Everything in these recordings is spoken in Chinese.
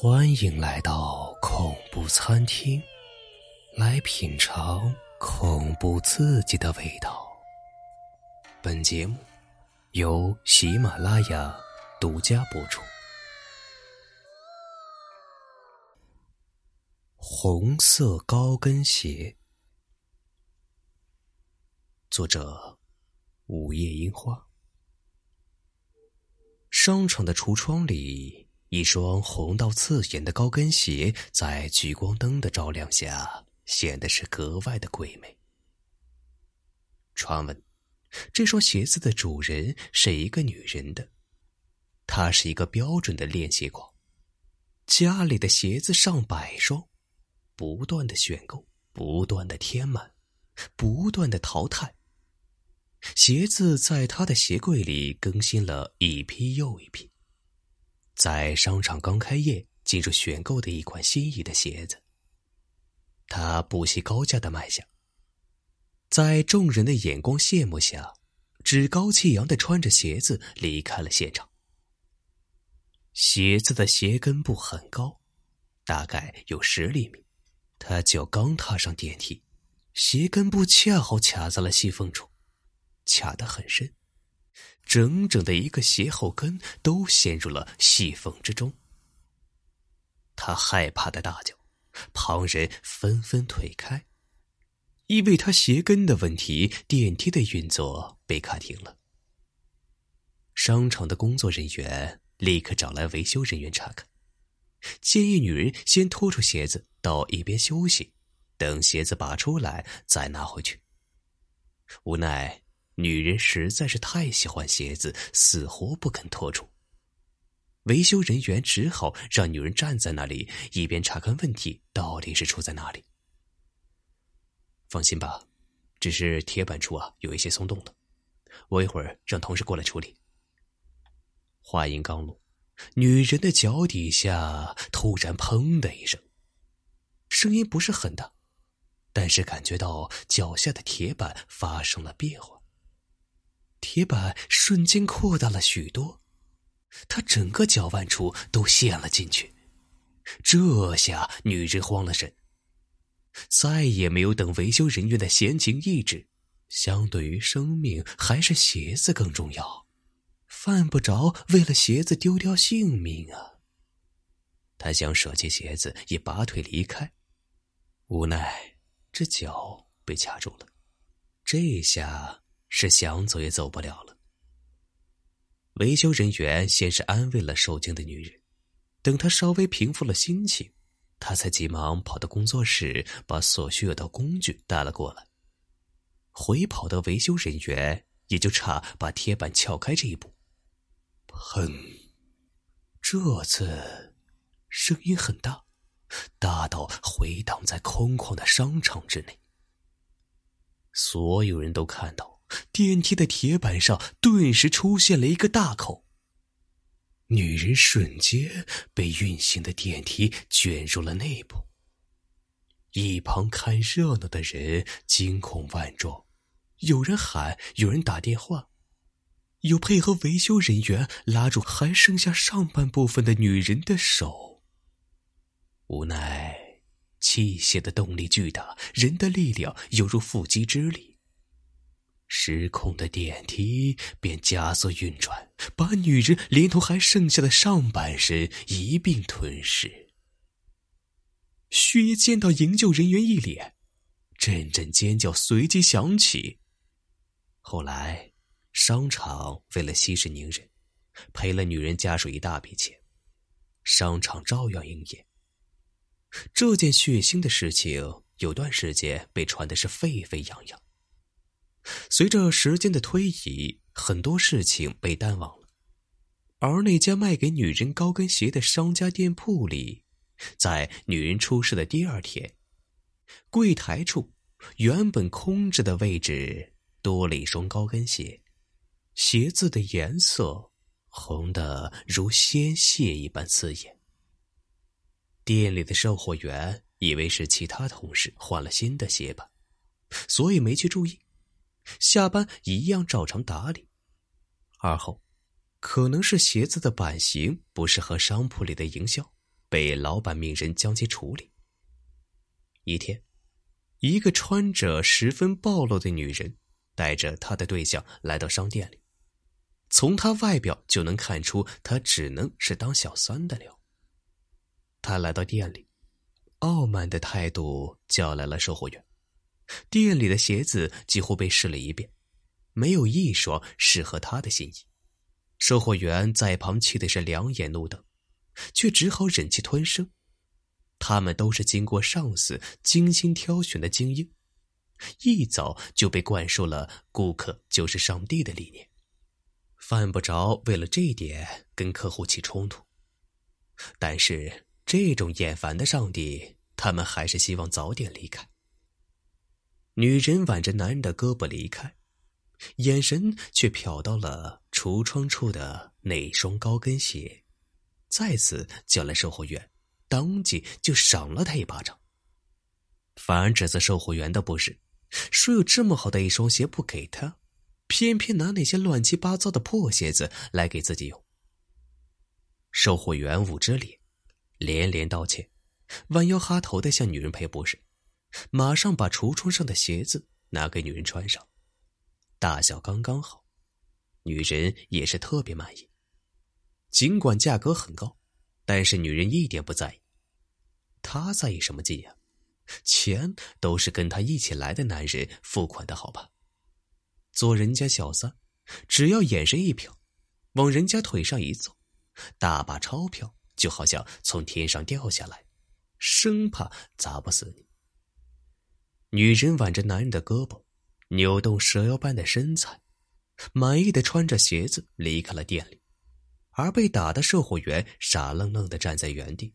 欢迎来到恐怖餐厅，来品尝恐怖刺激的味道。本节目由喜马拉雅独家播出。红色高跟鞋，作者：午夜樱花。商场的橱窗里。一双红到刺眼的高跟鞋，在聚光灯的照亮下，显得是格外的鬼美。传闻，这双鞋子的主人是一个女人的，她是一个标准的练鞋狂，家里的鞋子上百双，不断的选购，不断的填满，不断的淘汰。鞋子在她的鞋柜里更新了一批又一批。在商场刚开业进入选购的一款心仪的鞋子，他不惜高价的卖下。在众人的眼光羡慕下，趾高气扬的穿着鞋子离开了现场。鞋子的鞋跟部很高，大概有十厘米。他脚刚踏上电梯，鞋跟部恰好卡在了细缝处，卡得很深。整整的一个鞋后跟都陷入了细缝之中。他害怕的大叫，旁人纷纷退开。因为他鞋跟的问题，电梯的运作被卡停了。商场的工作人员立刻找来维修人员查看，建议女人先拖出鞋子到一边休息，等鞋子拔出来再拿回去。无奈。女人实在是太喜欢鞋子，死活不肯脱出。维修人员只好让女人站在那里，一边查看问题到底是出在哪里。放心吧，只是铁板处啊有一些松动了，我一会儿让同事过来处理。话音刚落，女人的脚底下突然“砰”的一声，声音不是很大，但是感觉到脚下的铁板发生了变化。铁板瞬间扩大了许多，他整个脚腕处都陷了进去。这下女人慌了神，再也没有等维修人员的闲情逸致。相对于生命，还是鞋子更重要，犯不着为了鞋子丢掉性命啊！他想舍弃鞋子，也拔腿离开，无奈这脚被卡住了。这下。是想走也走不了了。维修人员先是安慰了受惊的女人，等她稍微平复了心情，他才急忙跑到工作室，把所需要的工具带了过来。回跑的维修人员也就差把铁板撬开这一步。砰！这次声音很大，大到回荡在空旷的商场之内。所有人都看到。电梯的铁板上顿时出现了一个大口。女人瞬间被运行的电梯卷入了内部。一旁看热闹的人惊恐万状，有人喊，有人打电话，有配合维修人员拉住还剩下上半部分的女人的手。无奈，器械的动力巨大，人的力量犹如缚鸡之力。失控的电梯便加速运转，把女人连同还剩下的上半身一并吞噬。血液溅到营救人员一脸，阵阵尖叫随即响起。后来，商场为了息事宁人，赔了女人家属一大笔钱，商场照样营业。这件血腥的事情有段时间被传的是沸沸扬扬。随着时间的推移，很多事情被淡忘了。而那家卖给女人高跟鞋的商家店铺里，在女人出事的第二天，柜台处原本空着的位置多了一双高跟鞋，鞋子的颜色红的如鲜血一般刺眼。店里的售货员以为是其他同事换了新的鞋吧，所以没去注意。下班一样照常打理。而后，可能是鞋子的版型不适合商铺里的营销，被老板命人将其处理。一天，一个穿着十分暴露的女人带着她的对象来到商店里，从她外表就能看出，她只能是当小三的料。她来到店里，傲慢的态度叫来了售货员。店里的鞋子几乎被试了一遍，没有一双适合他的心意。售货员在旁气的是两眼怒瞪，却只好忍气吞声。他们都是经过上司精心挑选的精英，一早就被灌输了“顾客就是上帝”的理念，犯不着为了这一点跟客户起冲突。但是这种厌烦的上帝，他们还是希望早点离开。女人挽着男人的胳膊离开。眼神却瞟到了橱窗处的那双高跟鞋，再次叫来售货员，当即就赏了他一巴掌。反而指责售货员的不是，说有这么好的一双鞋不给他，偏偏拿那些乱七八糟的破鞋子来给自己用。售货员捂着脸，连连道歉，弯腰哈头的向女人赔不是，马上把橱窗上的鞋子拿给女人穿上。大小刚刚好，女人也是特别满意。尽管价格很高，但是女人一点不在意。她在意什么劲呀？钱都是跟她一起来的男人付款的好吧？做人家小三，只要眼神一瞟，往人家腿上一坐，大把钞票就好像从天上掉下来，生怕砸不死你。女人挽着男人的胳膊。扭动蛇腰般的身材，满意的穿着鞋子离开了店里，而被打的售货员傻愣愣的站在原地。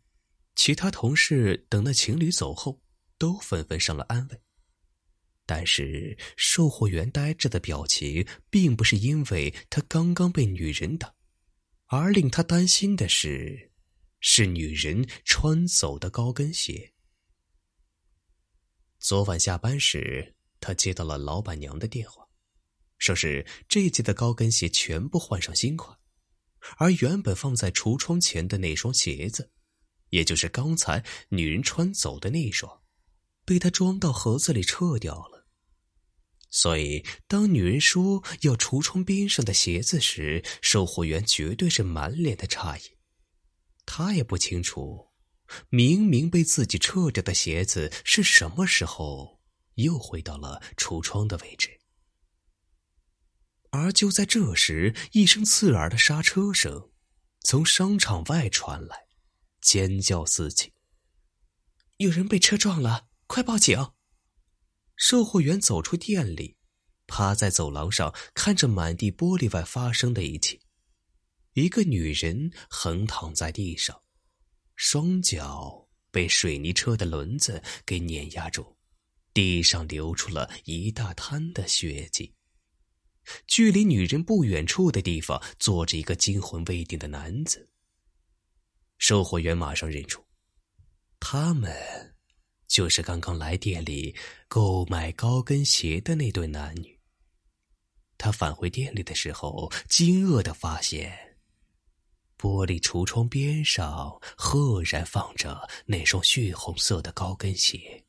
其他同事等那情侣走后，都纷纷上了安慰。但是售货员呆滞的表情，并不是因为他刚刚被女人打，而令他担心的是，是女人穿走的高跟鞋。昨晚下班时。他接到了老板娘的电话，说是这季的高跟鞋全部换上新款，而原本放在橱窗前的那双鞋子，也就是刚才女人穿走的那一双，被他装到盒子里撤掉了。所以，当女人说要橱窗边上的鞋子时，售货员绝对是满脸的诧异。他也不清楚，明明被自己撤掉的鞋子是什么时候。又回到了橱窗的位置，而就在这时，一声刺耳的刹车声从商场外传来，尖叫四起。有人被车撞了，快报警！售货员走出店里，趴在走廊上看着满地玻璃外发生的一切。一个女人横躺在地上，双脚被水泥车的轮子给碾压住。地上流出了一大滩的血迹。距离女人不远处的地方，坐着一个惊魂未定的男子。售货员马上认出，他们就是刚刚来店里购买高跟鞋的那对男女。他返回店里的时候，惊愕的发现，玻璃橱窗边上赫然放着那双血红色的高跟鞋。